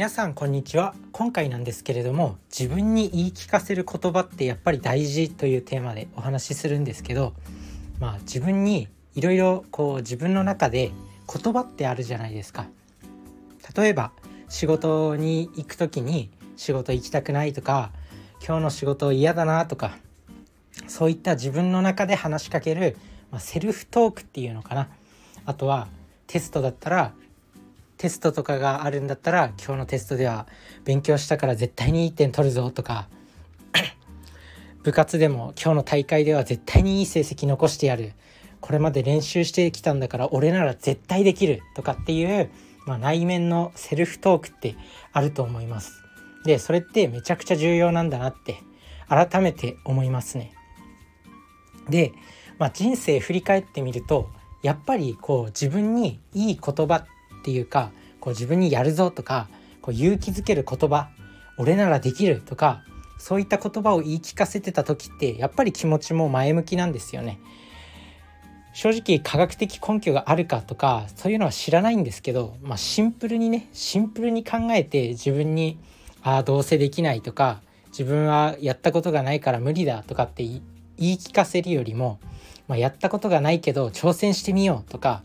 皆さんこんにちは。今回なんですけれども自分に言い聞かせる言葉ってやっぱり大事というテーマでお話しするんですけどまあ自分にいろいろこう自分の中で言葉ってあるじゃないですか。例えば仕事に行く時に仕事行きたくないとか今日の仕事嫌だなとかそういった自分の中で話しかける、まあ、セルフトークっていうのかな。あとはテストだったらテストとかがあるんだったら今日のテストでは勉強したから絶対にいい点取るぞとか 部活でも今日の大会では絶対にいい成績残してやるこれまで練習してきたんだから俺なら絶対できるとかっていう、まあ、内面のセルフトークってあると思います。でそれってめちゃくちゃ重要なんだなって改めて思いますね。で、まあ、人生振り返ってみるとやっぱりこう自分にいい言葉っっていうかこう自分にやるぞとかこう勇気づける言葉俺ならできるとかそういった言葉を言い聞かせてた時ってやっぱり気持ちも前向きなんですよね。正直科学的根拠があるかとかそういうのは知らないんですけど、まあ、シンプルにねシンプルに考えて自分に「ああどうせできない」とか「自分はやったことがないから無理だ」とかって言い聞かせるよりも、まあ、やったことがないけど挑戦してみようとか、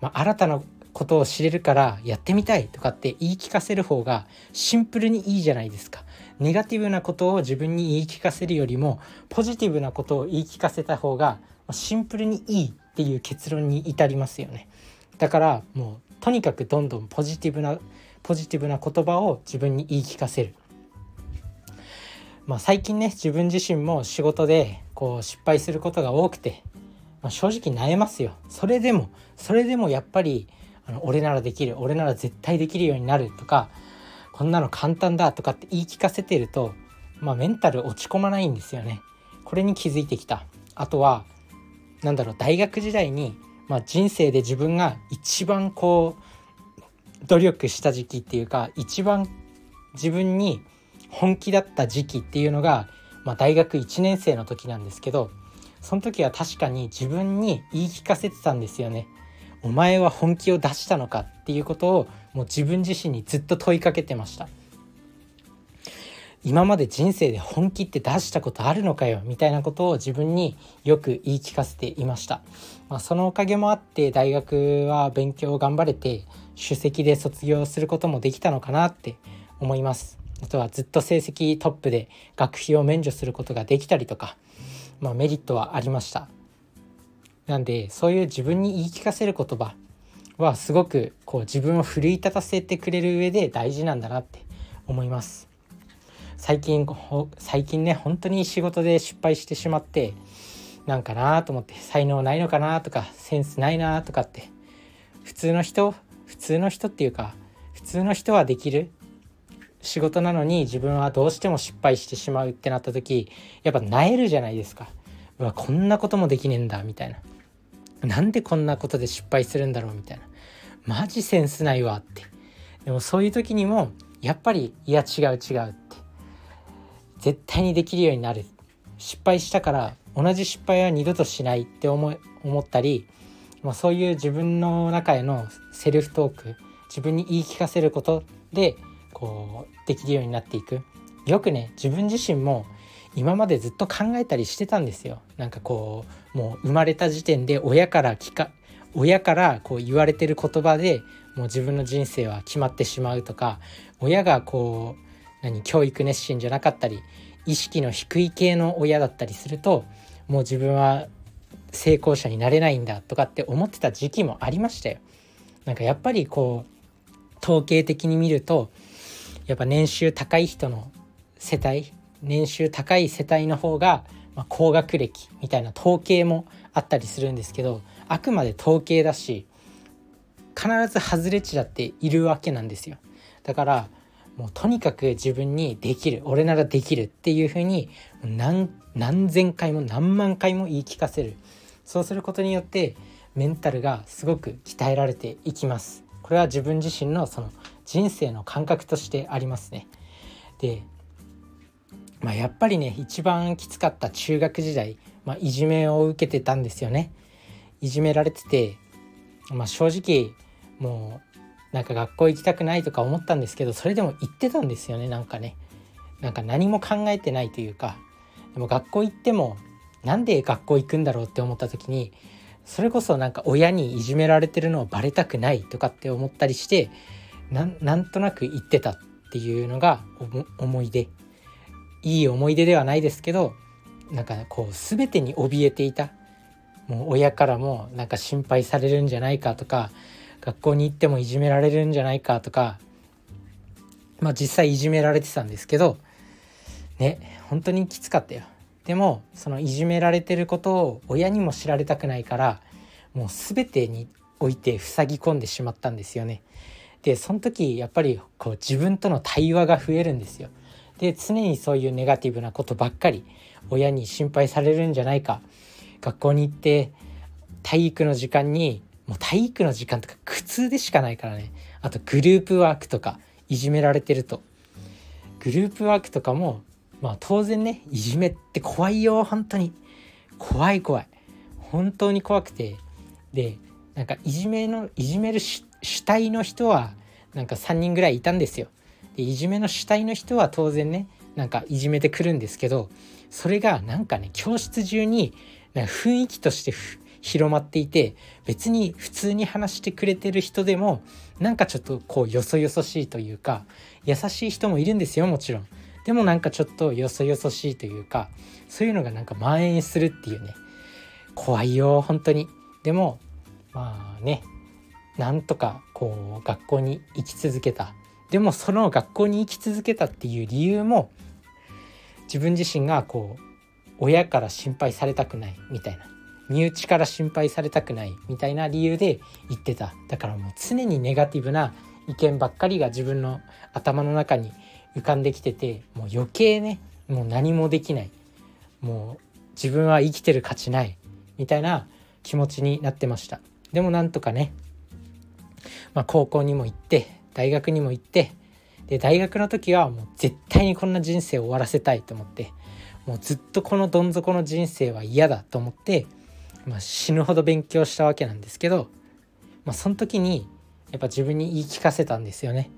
まあ、新たなことを知れるからやってみたいとかって言い聞かせる方がシンプルにいいじゃないですか。ネガティブなことを自分に言い聞かせるよりもポジティブなことを言い聞かせた方がシンプルにいいっていう結論に至りますよね。だからもうとにかくどんどんポジティブなポジティブな言葉を自分に言い聞かせる。まあ、最近ね自分自身も仕事でこう失敗することが多くて、まあ、正直悩ますよ。それでもそれでもやっぱりあの俺ならできる俺なら絶対できるようになるとかこんなの簡単だとかって言い聞かせてると、まあ、メンタル落ち込まないんですよね。これに気づいてきた。あとはなんだろう大学時代に、まあ、人生で自分が一番こう努力した時期っていうか一番自分に本気だった時期っていうのが、まあ、大学1年生の時なんですけどその時は確かに自分に言い聞かせてたんですよね。お前は本気を出したのかっていうことをもう自分自身にずっと問いかけてました。今まで人生で本気って出したことあるのかよみたいなことを自分によく言い聞かせていました、まあ、そのおかげもあって大学は勉強を頑張れて首席で卒業することもできたのかなって思います。あとはずっと成績トップで学費を免除することができたりとか、まあ、メリットはありました。なんでそういう自分に言い聞かせる言葉はすごくこう自分を奮い立たせてくれる上で大事なんだなって思います。最近最近ね本当に仕事で失敗してしまってなんかなと思って才能ないのかなとかセンスないなとかって普通の人普通の人っていうか普通の人はできる仕事なのに自分はどうしても失敗してしまうってなった時やっぱ萎えるじゃないですか。うわこんなこともできねえんだみたいな。なんでこんなことで失敗するんだろうみたいな。マジセンスないわって。でもそういう時にもやっぱりいや違う違うって。絶対にできるようになる。失敗したから同じ失敗は二度としないって思思ったり、まあ、そういう自分の中へのセルフトーク自分に言い聞かせることでこうできるようになっていく。よくね自分自身も今までずっと考えたりしてたんですよなんかこうもう生まれた時点で親から聞か親からこう言われてる言葉でもう自分の人生は決まってしまうとか親がこう何教育熱心じゃなかったり意識の低い系の親だったりするともう自分は成功者になれないんだとかって思ってた時期もありましたよ。なんかやっぱりこう統計的に見るとやっぱ年収高い人の世帯年収高い世帯の方が、まあ、高学歴みたいな統計もあったりするんですけどあくまで統計だし必ず外れ値だっているわけなんですよ。だからもうとにかく自分にできる俺ならできるっていうふうに何何千回も何万回も言い聞かせる。そうすることによってメンタルがすごく鍛えられていきます。これは自分自身のその人生の感覚としてありますね。でまあ、やっぱりね一番きつかった中学時代、まあ、いじめを受けてたんですよね。いじめられてて、まあ、正直もうなんか学校行きたくないとか思ったんですけどそれでも行ってたんですよねなんかね。なんか何も考えてないというか。でも学校行ってもなんで学校行くんだろうって思った時にそれこそなんか親にいじめられてるのをバレたくないとかって思ったりしてなんとなく言ってたっていうのが思い出。いい思い出ではないですけどなんかこう全てに怯えていた。もう親からもなんか心配されるんじゃないかとか学校に行ってもいじめられるんじゃないかとかまあ実際いじめられてたんですけどね本当にきつかったよ。でもそのいじめられてることを親にも知られたくないからもう全てにおいて塞ぎ込んでしまったんですよね。でその時やっぱりこう自分との対話が増えるんですよ。で常にそういうネガティブなことばっかり親に心配されるんじゃないか。学校に行って体育の時間にもう体育の時間とか苦痛でしかないからね。あとグループワークとかいじめられてると。グループワークとかもまあ当然ねいじめって怖いよ本当に。怖い怖い。本当に怖くて。でなんかいじめのいじめる主体の人はなんか3人ぐらいいたんですよ。でいじめの主体の人は当然ねなんかいじめてくるんですけどそれがなんかね教室中になんか雰囲気として広まっていて別に普通に話してくれてる人でもなんかちょっとこうよそよそしいというか優しい人もいるんですよもちろん。でもなんかちょっとよそよそしいというかそういうのがなんか蔓延するっていうね怖いよ本当に。でもまあねなんとかこう学校に行き続けたでもその学校に行き続けたっていう理由も自分自身がこう親から心配されたくないみたいな身内から心配されたくないみたいな理由で言ってた。だからもう常にネガティブな意見ばっかりが自分の頭の中に浮かんできててもう余計ねもう何もできない。もう自分は生きてる価値ないみたいな気持ちになってました。でもなんとかね、まあ、高校にも行って大学にも行ってで大学の時はもう絶対にこんな人生を終わらせたいと思ってもうずっとこのどん底の人生は嫌だと思ってまあ、死ぬほど勉強したわけなんですけど、まあ、その時にやっぱ自分に言い聞かせたんですよね。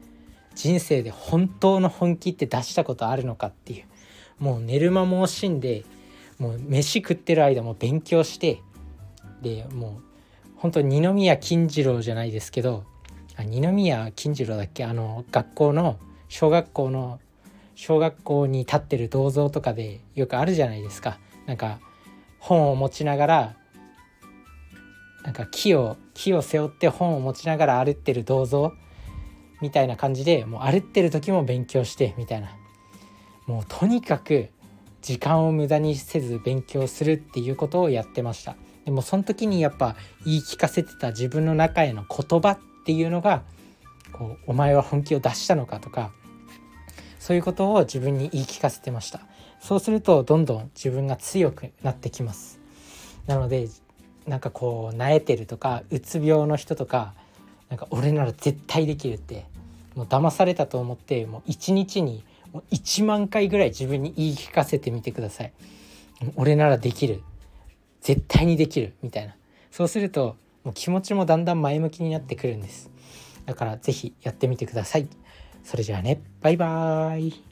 人生で本当の本気って出したことあるのかっていうもう寝る間も惜しんでもう飯食ってる間も勉強してでもう本当二宮金次郎じゃないですけど二宮金次郎だっけ？あの学校の小学校の小学校に立ってる銅像とかでよくあるじゃないですか。なんか本を持ちながらなんか木を木を背負って本を持ちながら歩ってる銅像みたいな感じでもう歩ってる時も勉強してみたいな。もうとにかく時間を無駄にせず勉強するっていうことをやってました。でもその時にやっぱ言い聞かせてた自分の中への言葉っていうのがこうお前は本気を出したのかとかそういうことを自分に言い聞かせてました。そうするとどんどん自分が強くなってきます。なのでなんかこう萎えてるとかうつ病の人とかなんか俺なら絶対できるってもう騙されたと思ってもう一日にもう1万回ぐらい自分に言い聞かせてみてください。俺ならできる。絶対にできる。みたいな。そうするともう気持ちもだんだん前向きになってくるんです。だから是非やってみてください。それじゃあね。バイバーイ。